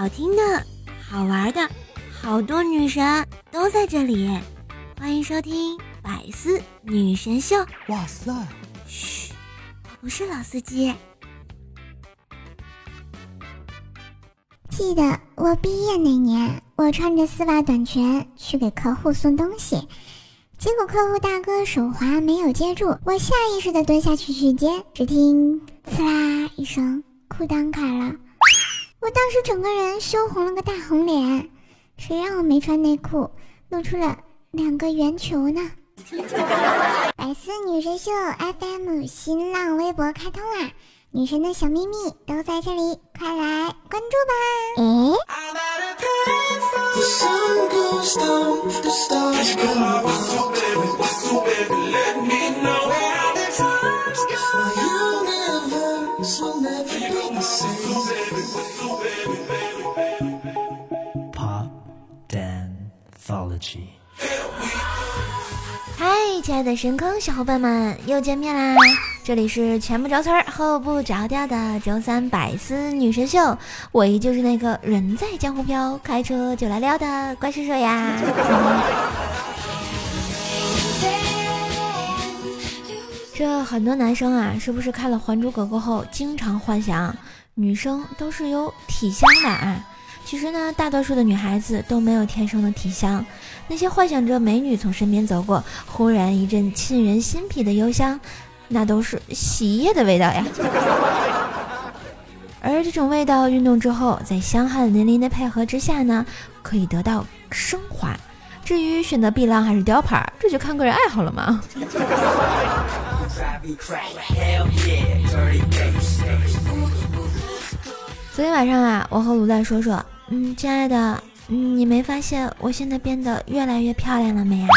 好听的、好玩的，好多女神都在这里。欢迎收听《百思女神秀》。哇塞！嘘，我不是老司机。记得我毕业那年，我穿着丝袜短裙去给客户送东西，结果客户大哥手滑没有接住，我下意识的蹲下去去接，只听刺啦一声，裤裆开了。我当时整个人羞红了个大红脸，谁让我没穿内裤，露出了两个圆球呢？百思女神秀 FM 新浪微博开通啦，女神的小秘密都在这里，快来关注吧！诶。嗨，的神坑小伙伴们，又见面啦！这里是前不着村后不着调的周三百思女神秀，我依旧是那个人在江湖飘，开车就来撩的怪叔叔呀。这很多男生啊，是不是看了《还珠格格》后，经常幻想女生都是有体香的啊？其实呢，大多数的女孩子都没有天生的体香。那些幻想着美女从身边走过，忽然一阵沁人心脾的幽香，那都是洗衣液的味道呀。而这种味道运动之后，在香汗淋漓的配合之下呢，可以得到升华。至于选择碧浪还是雕牌，这就看个人爱好了嘛。昨天晚上啊，我和卤蛋说说。嗯，亲爱的，嗯，你没发现我现在变得越来越漂亮了没呀？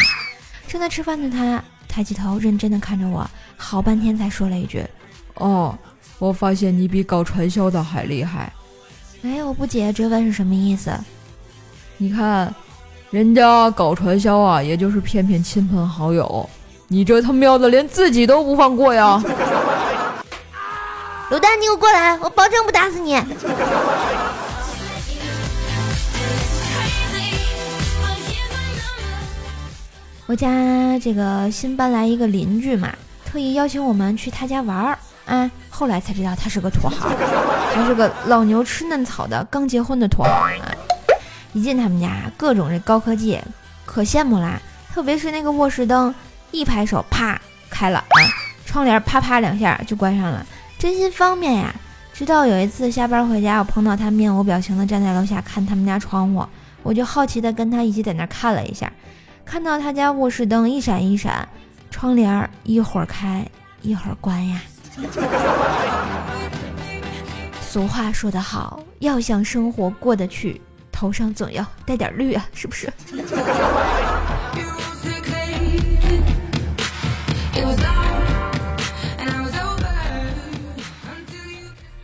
正在吃饭的他抬起头，认真的看着我，好半天才说了一句：“哦，我发现你比搞传销的还厉害。”哎，我不解，追问是什么意思？你看，人家搞传销啊，也就是骗骗亲朋好友，你这他喵的连自己都不放过呀！卤蛋，你给我过来，我保证不打死你。我家这个新搬来一个邻居嘛，特意邀请我们去他家玩儿啊。后来才知道他是个土豪，还是个老牛吃嫩草的刚结婚的土豪啊。一进他们家，各种这高科技，可羡慕啦。特别是那个卧室灯，一拍手啪开了啊，窗帘啪啪两下就关上了，真心方便呀。直到有一次下班回家，我碰到他面无表情的站在楼下看他们家窗户，我就好奇的跟他一起在那看了一下。看到他家卧室灯一闪一闪，窗帘一会儿开一会儿关呀。俗话说得好，要想生活过得去，头上总要带点绿啊，是不是？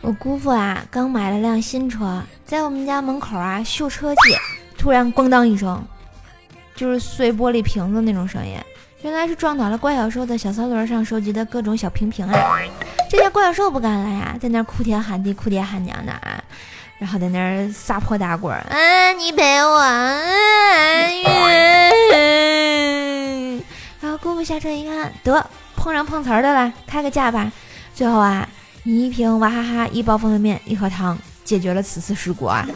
我姑父啊，刚买了辆新车，在我们家门口啊秀车气，突然咣当一声。就是碎玻璃瓶子那种声音，原来是撞倒了怪小兽的小三轮上收集的各种小瓶瓶啊！这下怪小兽不干了呀，在那儿哭天喊地、哭爹喊娘的啊，然后在那儿撒泼打滚，啊，你陪我，嗯然后姑父下车一看，得碰上碰瓷儿的了，开个价吧。最后啊，你一瓶娃哈哈，一包方便面，一盒糖，解决了此次事故啊。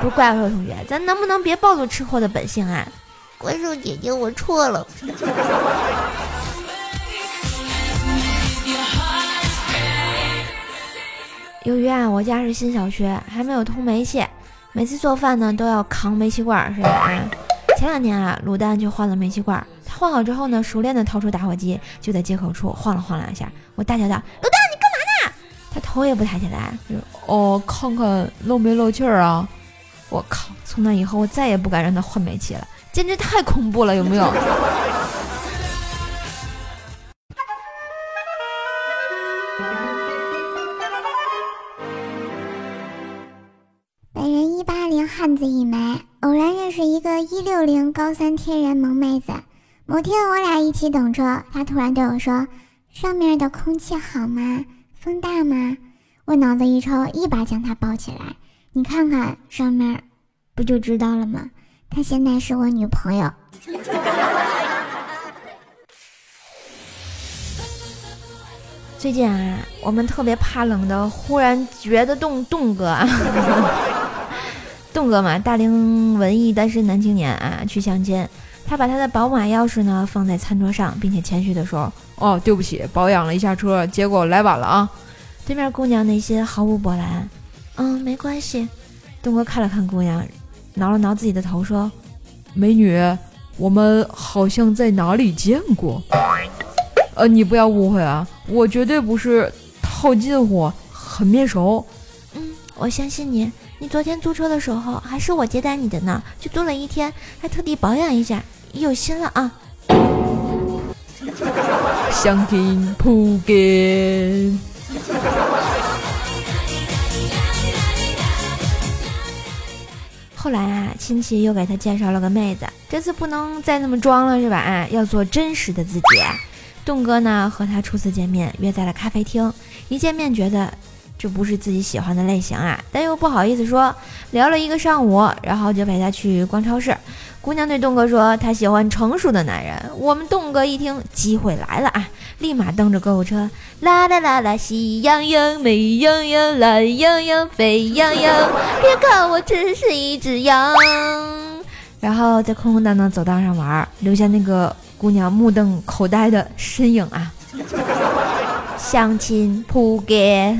不是怪兽同学，咱能不能别暴露吃货的本性啊？怪兽姐姐，我错了。由于啊，我家是新小区，还没有通煤气，每次做饭呢都要扛煤气罐，是吧？前两天啊，卤蛋就换了煤气罐，他换好之后呢，熟练的掏出打火机，就在接口处晃了晃两下。我大叫道：“卤蛋，你干嘛呢？”他头也不抬起来，哦，看看漏没漏气儿啊。我靠！从那以后，我再也不敢让他换煤气了，简直太恐怖了，有没有？本人一八零汉子一枚，偶然认识一个一六零高三天然萌妹子。某天我俩一起等车，她突然对我说：“上面的空气好吗？风大吗？”我脑子一抽，一把将她抱起来。你看看上面，不就知道了吗？她现在是我女朋友。最近啊，我们特别怕冷的，忽然觉得冻冻哥啊，冻哥嘛，大龄文艺单身男青年啊，去相亲。他把他的宝马钥匙呢放在餐桌上，并且谦虚地说：“哦，对不起，保养了一下车，结果来晚了啊。”对面姑娘内心毫无波澜，嗯，没关系。东哥看了看姑娘，挠了挠自己的头，说：“美女，我们好像在哪里见过。呃，你不要误会啊，我绝对不是套近乎，很面熟。嗯，我相信你。你昨天租车的时候还是我接待你的呢，就租了一天，还特地保养一下。”有心了啊！相亲不给。后来啊，亲戚又给他介绍了个妹子，这次不能再那么装了，是吧？啊，要做真实的自己。栋哥呢，和他初次见面，约在了咖啡厅。一见面觉得。这不是自己喜欢的类型啊，但又不好意思说，聊了一个上午，然后就陪他去逛超市。姑娘对栋哥说，她喜欢成熟的男人。我们栋哥一听，机会来了啊，立马蹬着购物车，啦啦啦啦，喜羊羊，美羊羊，懒羊羊，沸羊羊，别看我只是一只羊。然后在空空荡荡走道上玩，留下那个姑娘目瞪口呆的身影啊。相亲扑街。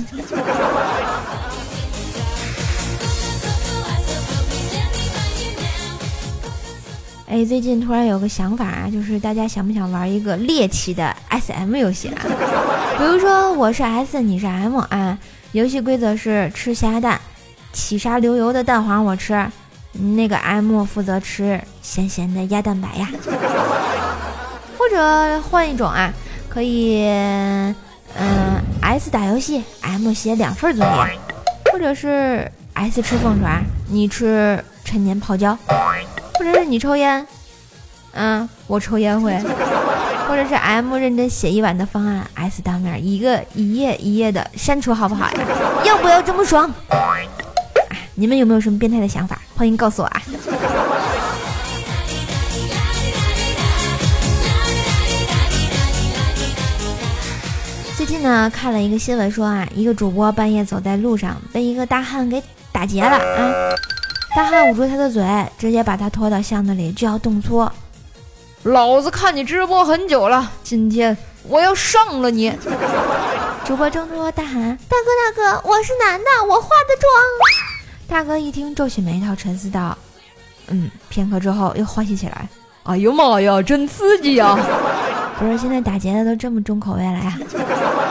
哎，最近突然有个想法啊，就是大家想不想玩一个猎奇的 S M 游戏啊？比如说我是 S，你是 M 啊？游戏规则是吃虾蛋，起沙流油的蛋黄我吃，那个 M 负责吃咸咸的鸭蛋白呀。或者换一种啊，可以。嗯，S 打游戏，M 写两份作业，或者是 S 吃凤爪，你吃陈年泡椒，或者是你抽烟，嗯，我抽烟会，或者是 M 认真写一晚的方案，S 当面一个一页一页的删除，好不好呀？要不要这么爽？你们有没有什么变态的想法？欢迎告诉我啊！最近呢，看了一个新闻，说啊，一个主播半夜走在路上，被一个大汉给打劫了啊！大汉捂住他的嘴，直接把他拖到巷子里，就要动粗。老子看你直播很久了，今天我要上了你！主播挣脱大喊：“大哥大哥，我是男的，我化的妆。”大哥一听，皱起眉头，沉思道：“嗯。”片刻之后又欢喜起来：“哎呦妈呀，真刺激呀！”不是现在打劫的都这么重口味了呀？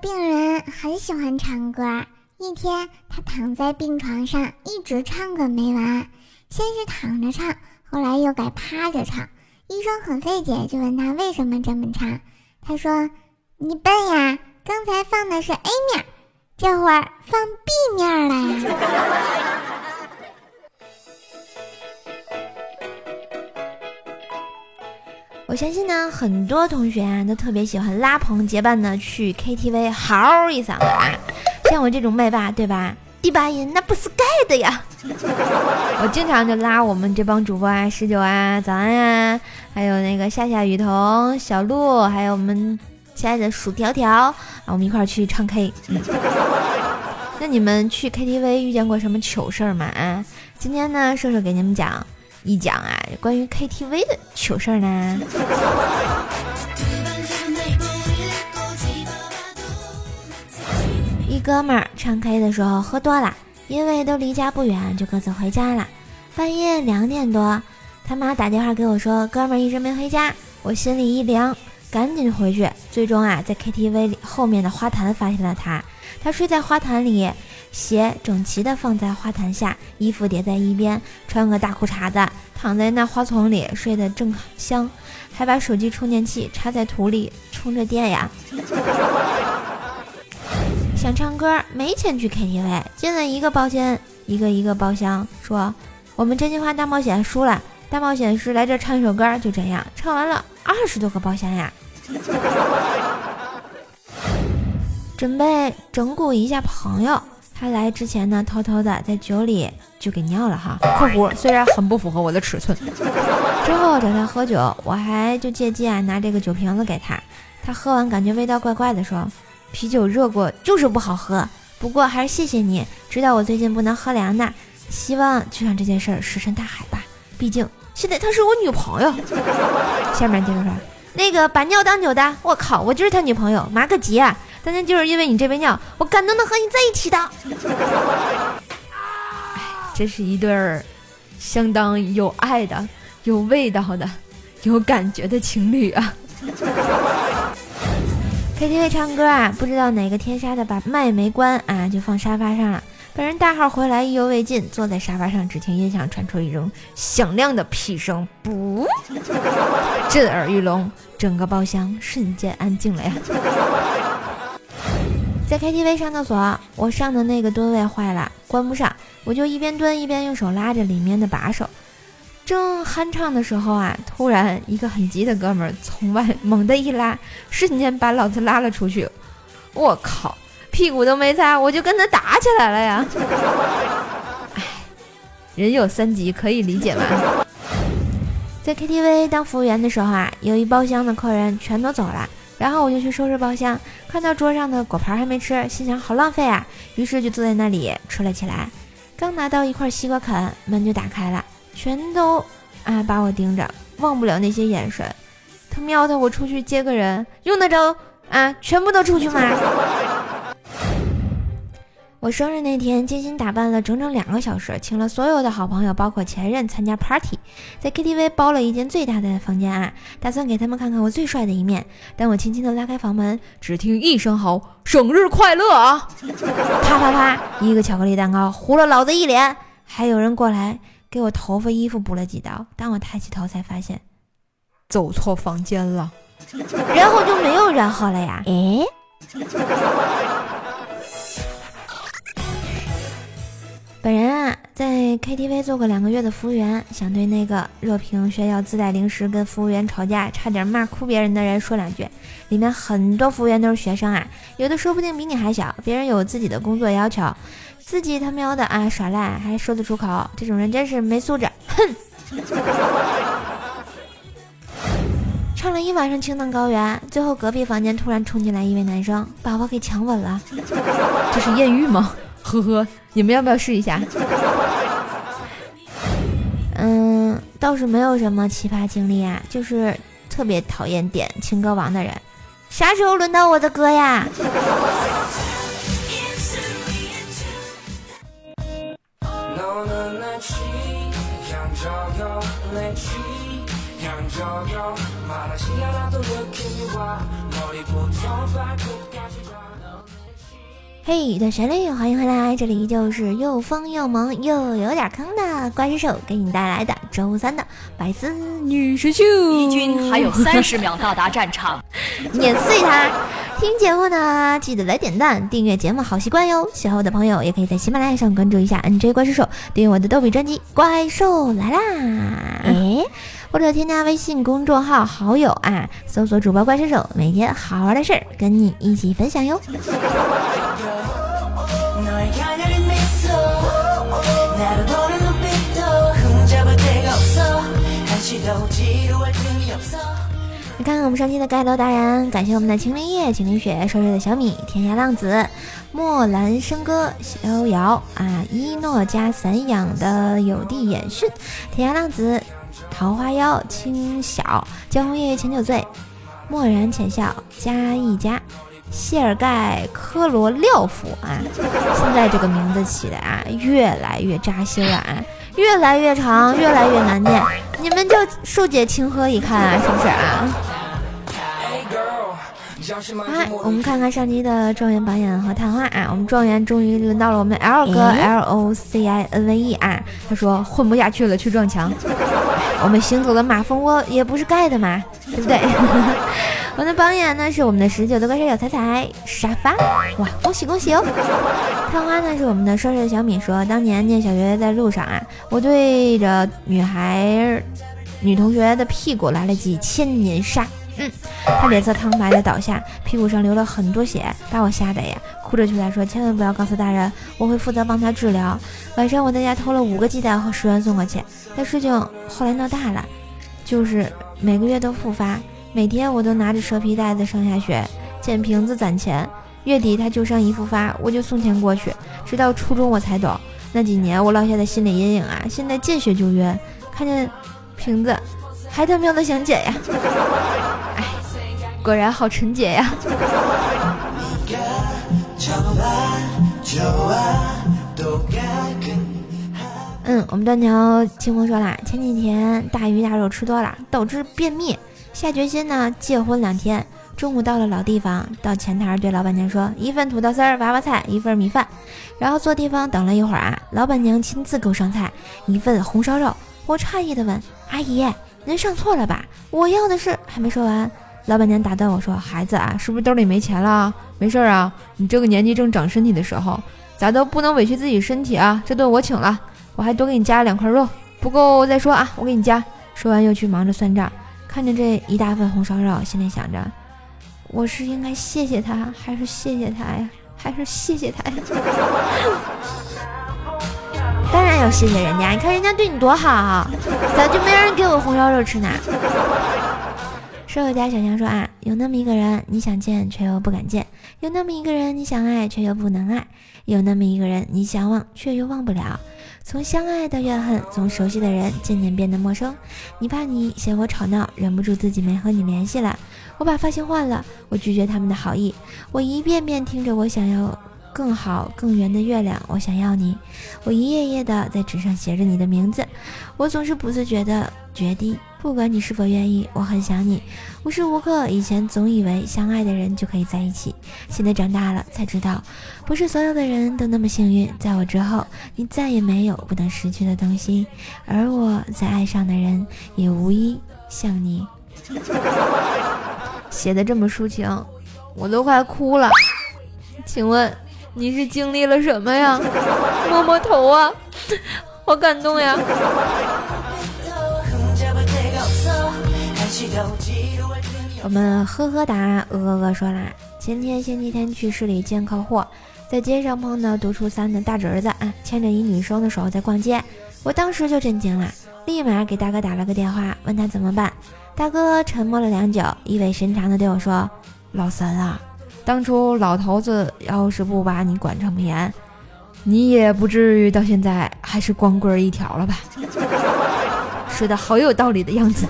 病人很喜欢唱歌，一天他躺在病床上一直唱个没完，先是躺着唱，后来又改趴着唱。医生很费解，就问他为什么这么唱。他说：“你笨呀，刚才放的是 A 面。”这会儿放 B 面了呀。我相信呢，很多同学啊都特别喜欢拉朋结伴的去 KTV 嚎一嗓子啊。像我这种麦霸，对吧？第八音那不是盖的呀。我经常就拉我们这帮主播啊，十九啊，早安啊，还有那个夏夏、雨桐、小鹿，还有我们。亲爱的薯条条，啊，我们一块儿去唱 K。那你们去 KTV 遇见过什么糗事儿吗？啊，今天呢，瘦瘦给你们讲一讲啊，关于 KTV 的糗事儿呢。一哥们儿唱 K 的时候喝多了，因为都离家不远，就各自回家了。半夜两点多，他妈打电话给我说，哥们儿一直没回家，我心里一凉。赶紧回去，最终啊，在 KTV 里后面的花坛发现了他。他睡在花坛里，鞋整齐的放在花坛下，衣服叠在一边，穿个大裤衩子，躺在那花丛里睡得正香，还把手机充电器插在土里充着电呀。想唱歌，没钱去 KTV，进了一个包间，一个一个包厢，说我们真心话大冒险输了，大冒险是来这唱一首歌，就这样唱完了二十多个包厢呀。准备整蛊一下朋友，他来之前呢，偷偷的在酒里就给尿了哈。括弧虽然很不符合我的尺寸。之后找他喝酒，我还就借机啊拿这个酒瓶子给他，他喝完感觉味道怪怪的，说啤酒热过就是不好喝。不过还是谢谢你，知道我最近不能喝凉的，希望就让这件事儿石沉大海吧。毕竟现在她是我女朋友。下面接着说，那个把尿当酒的，我靠，我就是他女朋友，麻个鸡啊！但是就是因为你这杯尿，我感动的和你在一起的。哎，这是一对儿相当有爱的、有味道的、有感觉的情侣啊。KTV 唱歌啊，不知道哪个天杀的把麦没关啊，就放沙发上了。本人大号回来意犹未尽，坐在沙发上，只听音响传出一种响亮的屁声，不，震耳欲聋，整个包厢瞬间安静了呀。在 KTV 上厕所，我上的那个蹲位坏了，关不上，我就一边蹲一边用手拉着里面的把手。正酣畅的时候啊，突然一个很急的哥们儿从外猛地一拉，瞬间把老子拉了出去。我靠，屁股都没擦，我就跟他打起来了呀！哎，人有三急，可以理解吧？在 KTV 当服务员的时候啊，有一包厢的客人全都走了。然后我就去收拾包厢，看到桌上的果盘还没吃，心想好浪费啊，于是就坐在那里吃了起来。刚拿到一块西瓜啃，门就打开了，全都啊把我盯着，忘不了那些眼神。他喵的，我出去接个人，用得着啊？全部都出去吗？我生日那天，精心打扮了整整两个小时，请了所有的好朋友，包括前任参加 party，在 KTV 包了一间最大的房间啊，打算给他们看看我最帅的一面。但我轻轻的拉开房门，只听一声吼：“生日快乐啊！”啪啪啪，一个巧克力蛋糕糊了老子一脸，还有人过来给我头发、衣服补了几刀。当我抬起头，才发现走错房间了，然后就没有然后了呀？诶。KTV 做过两个月的服务员，想对那个热评炫耀自带零食、跟服务员吵架、差点骂哭别人的人说两句。里面很多服务员都是学生啊，有的说不定比你还小，别人有自己的工作要求，自己他喵的啊耍赖还说得出口，这种人真是没素质，哼！唱了一晚上青藏高原，最后隔壁房间突然冲进来一位男生，把我给强吻了，这是艳遇吗？呵呵，你们要不要试一下？倒是没有什么奇葩经历啊，就是特别讨厌点情歌王的人。啥时候轮到我的歌呀？嘿，段旋律，欢迎回来！这里就是又疯又萌又有点坑的怪兽手给你带来的周三的白丝女神秀。敌军还有三十秒到达战场，碾碎他！听节目呢，记得来点赞、订阅节目，好习惯哟。喜欢我的朋友也可以在喜马拉雅上关注一下 NJ 怪兽手，订阅我的逗比专辑《怪兽来啦》。哎。或者添加微信公众号好友啊，搜索主播怪兽手，每天好玩的事儿跟你一起分享哟。你看看我们上期的盖楼达人，感谢我们的青林叶、青林雪、瘦瘦的小米、天涯浪子、墨兰笙歌、逍遥啊，一诺加散养的有地演训、天涯浪子。桃花妖、青晓、江红叶、前酒醉、漠然浅笑、加一加、谢尔盖、科罗廖夫啊！现在这个名字起的啊，越来越扎心了啊，越来越长，越来越难念，你们就恕姐情何以堪啊，是不是啊？好，我们看看上期的状元榜眼和探花啊，我们状元终于轮到了我们 L 哥 L O C I N V E 啊，他说混不下去了，去撞墙。我们行走的马蜂窝也不是盖的嘛，对不对？我的榜眼呢是我们的十九的怪兽小彩彩沙发，哇，恭喜恭喜哦！探花呢是我们的帅帅的小米说，当年念小学在路上啊，我对着女孩女同学的屁股来了几千年杀。嗯，他脸色苍白的倒下，屁股上流了很多血，把我吓得呀，哭着求他说：“千万不要告诉大人，我会负责帮他治疗。”晚上我在家偷了五个鸡蛋和十元送过去。但事情后来闹大了，就是每个月都复发，每天我都拿着蛇皮袋子上下学，捡瓶子攒钱。月底他旧伤一复发，我就送钱过去。直到初中我才懂，那几年我落下的心理阴影啊，现在见血就晕，看见瓶子还他喵的想捡呀！哎，果然好纯洁呀！嗯，我们断桥清风说啦，前几天大鱼大肉吃多了，导致便秘，下决心呢戒荤两天。中午到了老地方，到前台对老板娘说：“一份土豆丝儿、娃娃菜，一份米饭。”然后坐地方等了一会儿啊，老板娘亲自给我上菜，一份红烧肉。我诧异的问：“阿姨，您上错了吧？我要的是……”还没说完，老板娘打断我说：“孩子啊，是不是兜里没钱了？没事啊，你这个年纪正长身体的时候，咋都不能委屈自己身体啊？这顿我请了，我还多给你加了两块肉，不够再说啊，我给你加。”说完又去忙着算账，看着这一大份红烧肉，心里想着。我是应该谢谢他，还是谢谢他呀？还是谢谢他呀？当然要谢谢人家，你看人家对你多好，咋就没人给我红烧肉吃呢？舍友家小强说啊，有那么一个人，你想见却又不敢见；有那么一个人，你想爱却又不能爱；有那么一个人，你想忘却又忘不了。从相爱到怨恨，从熟悉的人渐渐变得陌生。你怕你嫌我吵闹，忍不住自己没和你联系了。我把发型换了，我拒绝他们的好意。我一遍遍听着我想要更好更圆的月亮，我想要你。我一页页的在纸上写着你的名字。我总是不自觉的决定。不管你是否愿意，我很想你，无时无刻。以前总以为相爱的人就可以在一起，现在长大了才知道，不是所有的人都那么幸运。在我之后，你再也没有不能失去的东西，而我在爱上的人也无一像你。写的这么抒情，我都快哭了。请问你是经历了什么呀？摸摸头啊，好感动呀。我们呵呵哒鹅鹅鹅说啦，前天星期天去市里见客户，在街上碰到读初三的大侄子啊，牵着一女生的手在逛街，我当时就震惊了，立马给大哥打了个电话，问他怎么办。大哥沉默了良久，意味深长的对我说：“老三啊，当初老头子要是不把你管这么严，你也不至于到现在还是光棍一条了吧？”说的好有道理的样子。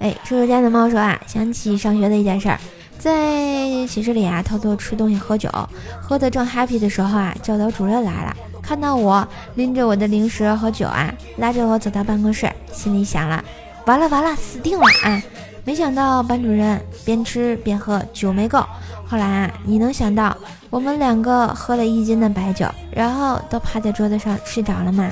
哎，叔叔家的猫说啊，想起上学的一件事儿，在寝室里啊偷偷吃东西喝酒，喝得正 happy 的时候啊，教导主任来了，看到我拎着我的零食和酒啊，拉着我走到办公室，心里想了，完了完了，死定了啊！没想到班主任边吃边喝，酒没够。后来啊，你能想到我们两个喝了一斤的白酒，然后都趴在桌子上睡着了吗？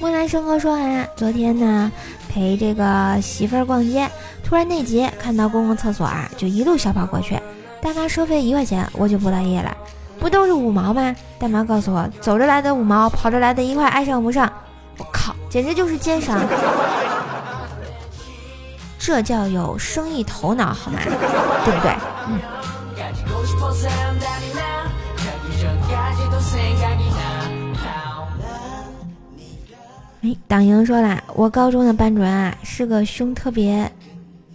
木兰生哥说啊，昨天呢陪这个媳妇儿逛街，突然内急，看到公共厕所啊，就一路小跑过去。大妈收费一块钱，我就不乐意了，不都是五毛吗？大妈告诉我，走着来的五毛，跑着来的一块，爱上不上。我靠，简直就是奸商！这叫有生意头脑好吗？对不对？嗯。哎，党莹说了，我高中的班主任啊是个胸特别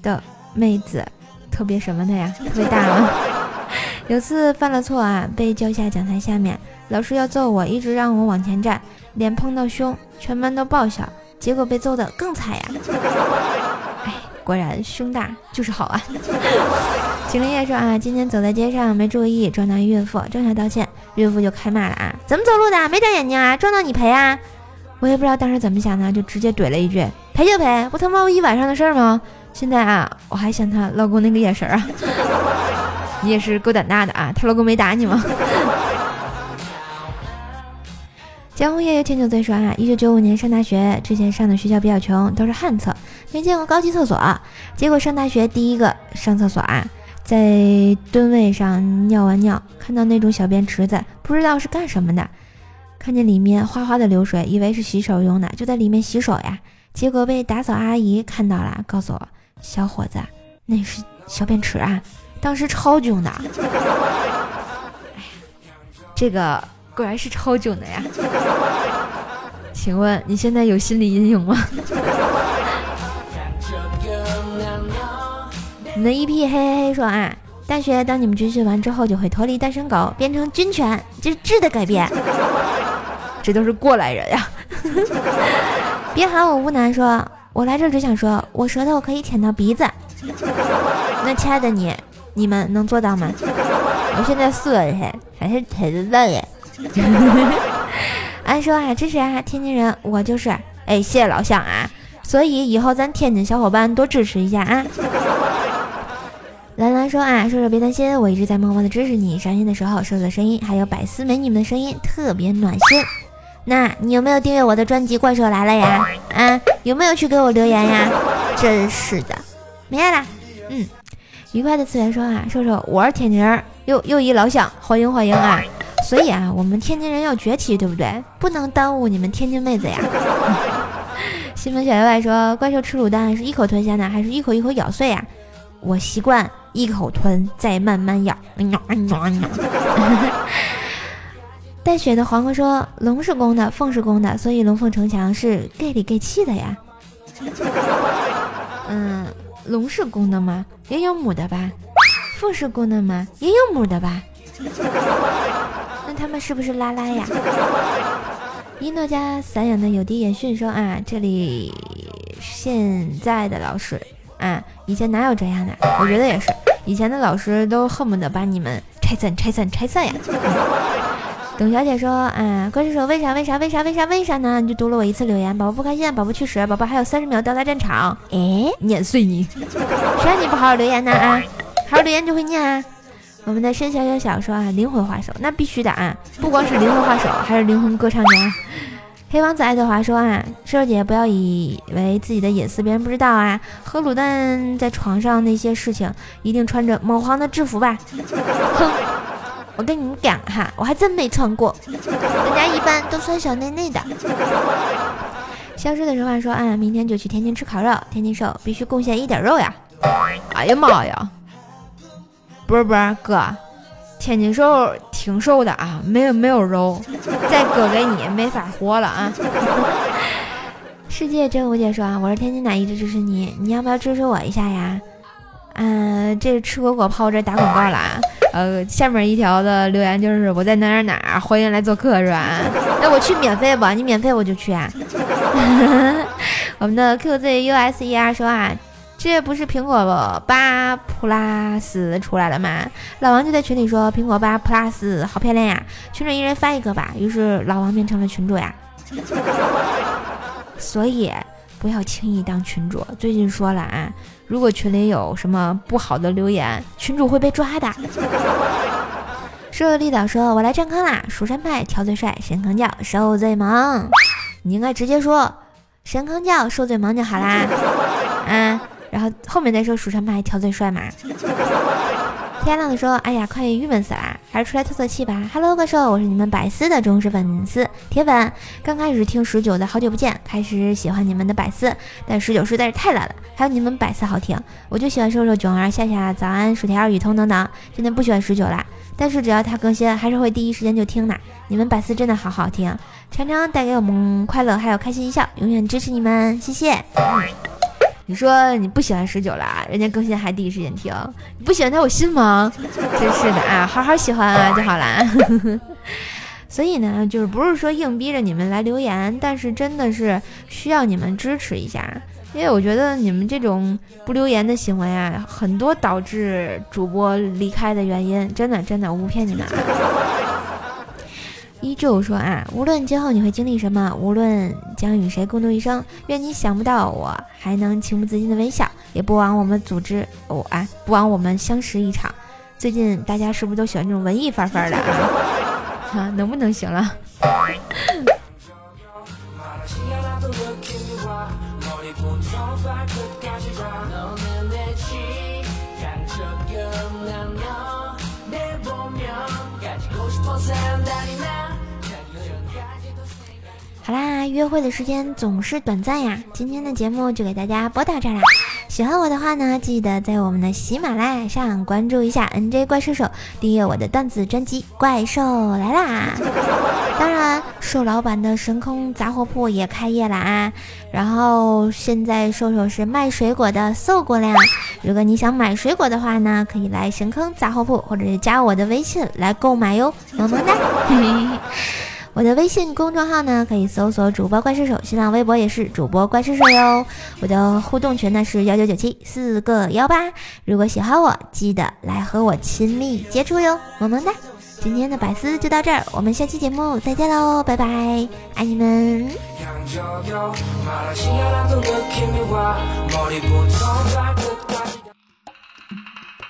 的妹子，特别什么的呀？特别大吗？有次犯了错啊，被叫下讲台下面，老师要揍我，一直让我往前站，脸碰到胸，全班都爆笑，结果被揍得更惨呀！哎，果然胸大就是好啊！秦林叶说啊，今天走在街上没注意撞到孕妇，正想道歉，孕妇就开骂了啊，怎么走路的？没长眼睛啊？撞到你赔啊？我也不知道当时怎么想的，就直接怼了一句：“赔就赔，不他妈一晚上的事儿吗？”现在啊，我还想她老公那个眼神啊，你也是够胆大的啊！她老公没打你吗？江湖夜游千酒醉说啊，一九九五年上大学之前上的学校比较穷，都是旱厕，没见过高级厕所。结果上大学第一个上厕所啊，在蹲位上尿完尿，看到那种小便池子，不知道是干什么的，看见里面哗哗的流水，以为是洗手用的，就在里面洗手呀。结果被打扫阿姨看到了，告诉我：“小伙子，那是小便池啊！”当时超囧的。哎呀，这个果然是超囧的呀！请问你现在有心理阴影吗？你的 EP 嘿嘿嘿说啊，大学当你们军训完之后，就会脱离单身狗，变成军犬，这是质的改变。这都是过来人呀！别喊我吴楠，说我来这只想说，我舌头可以舔到鼻子。那亲爱的你，你们能做到吗？我现在四个人还是腿子大耶。安说啊，支持啊，天津人，我就是。哎，谢谢老乡啊，所以以后咱天津小伙伴多支持一下啊。兰兰说啊，瘦瘦别担心，我一直在默默的支持你。伤心的时候，瘦瘦的声音，还有百思美女们的声音，特别暖心。那你有没有订阅我的专辑《怪兽来了》呀？啊，有没有去给我留言呀？真是的，没啦。嗯，愉快的次元说啊，瘦瘦，我是天津人，又又一老乡，欢迎欢迎啊！所以啊，我们天津人要崛起，对不对？不能耽误你们天津妹子呀。西门小妖怪说，怪兽吃卤蛋是一口吞下呢，还是一口一口咬碎呀？我习惯。一口吞，再慢慢咬。带血的黄瓜说：“龙是公的，凤是公的，所以龙凤呈祥是 gay 里 gay 气的呀。”龙是公的吗？也有母的吧？凤是公的吗？也有母的吧？那他们是不是拉拉呀？一诺家散养的有滴眼训说：“啊，这里现在的老师。”啊，以前哪有这样的？我觉得也是，以前的老师都恨不得把你们拆散、拆散、拆散呀。董小姐说，啊，关师说为啥？为啥？为啥？为啥？为啥呢？你就读了我一次留言，宝宝不开心，宝宝去世，宝宝还有三十秒到达战场。哎，碾碎你！谁让你不好好留言呢？啊，好好留言就会念啊。我们的申小小小说啊，灵魂画手，那必须的啊，不光是灵魂画手，还是灵魂歌唱家。黑王子爱德华说啊，瘦瘦姐不要以为自己的隐私别人不知道啊，和卤蛋在床上那些事情，一定穿着某皇的制服吧？哼，我跟你们讲哈，我还真没穿过，人家一般都穿小内内的。消失的时候说啊，明天就去天津吃烤肉，天津瘦必须贡献一点肉呀！哎呀妈呀，不是不是哥。天津瘦挺瘦的啊，没有没有肉，再割给你没法活了啊！世界真无解说啊，我是天津奶，一直支持你，你要不要支持我一下呀？嗯，这是吃果果跑我这打广告了啊！呃，下面一条的留言就是我在哪哪哪，欢迎来做客是吧？那我去免费吧，你免费我就去啊！我们的 QZUSER 说啊。这不是苹果八 Plus 出来了吗？老王就在群里说苹果八 Plus 好漂亮呀，群主一人发一个吧。于是老王变成了群主呀。所以不要轻易当群主。最近说了啊，如果群里有什么不好的留言，群主会被抓的。射手力导说：“我来站坑啦，蜀山派挑最帅，神坑教受最萌。你应该直接说神坑教受最萌就好啦。”啊。然后后面再说蜀山派挑最帅嘛。天亮的说：“哎呀，快郁闷死了，还是出来透透气吧。” Hello，怪兽，我是你们百思的忠实粉丝铁粉。刚开始听十九的好久不见，开始喜欢你们的百思，但十九实在是太懒了。还有你们百思好听，我就喜欢瘦瘦囧儿、夏夏、早安、薯条、雨桐等等。现在不喜欢十九了，但是只要他更新，还是会第一时间就听的。你们百思真的好好听，常常带给我们快乐，还有开心一笑，永远支持你们，谢谢。你说你不喜欢十九了，人家更新还第一时间听，你不喜欢他我信吗？真是的啊，好好喜欢啊就好了。所以呢，就是不是说硬逼着你们来留言，但是真的是需要你们支持一下，因为我觉得你们这种不留言的行为啊，很多导致主播离开的原因，真的真的，我不骗你们啊。依旧说啊，无论今后你会经历什么，无论将与谁共度一生，愿你想不到我还能情不自禁的微笑，也不枉我们组织哦啊，不枉我们相识一场。最近大家是不是都喜欢这种文艺范范的啊？啊，能不能行了？好啦，约会的时间总是短暂呀，今天的节目就给大家播到这儿啦。喜欢我的话呢，记得在我们的喜马拉雅上关注一下 NJ 怪兽手，订阅我的段子专辑《怪兽来啦》。当然，瘦老板的神空杂货铺也开业了啊！然后现在瘦瘦是卖水果的瘦过量，如果你想买水果的话呢，可以来神坑杂货铺，或者是加我的微信来购买哟，么么哒。我的微信公众号呢，可以搜索主播怪兽手，新浪微博也是主播怪兽手哟。我的互动群呢是幺九九七四个幺八，如果喜欢我，记得来和我亲密接触哟，么么哒。今天的百思就到这儿，我们下期节目再见喽，拜拜，爱你们。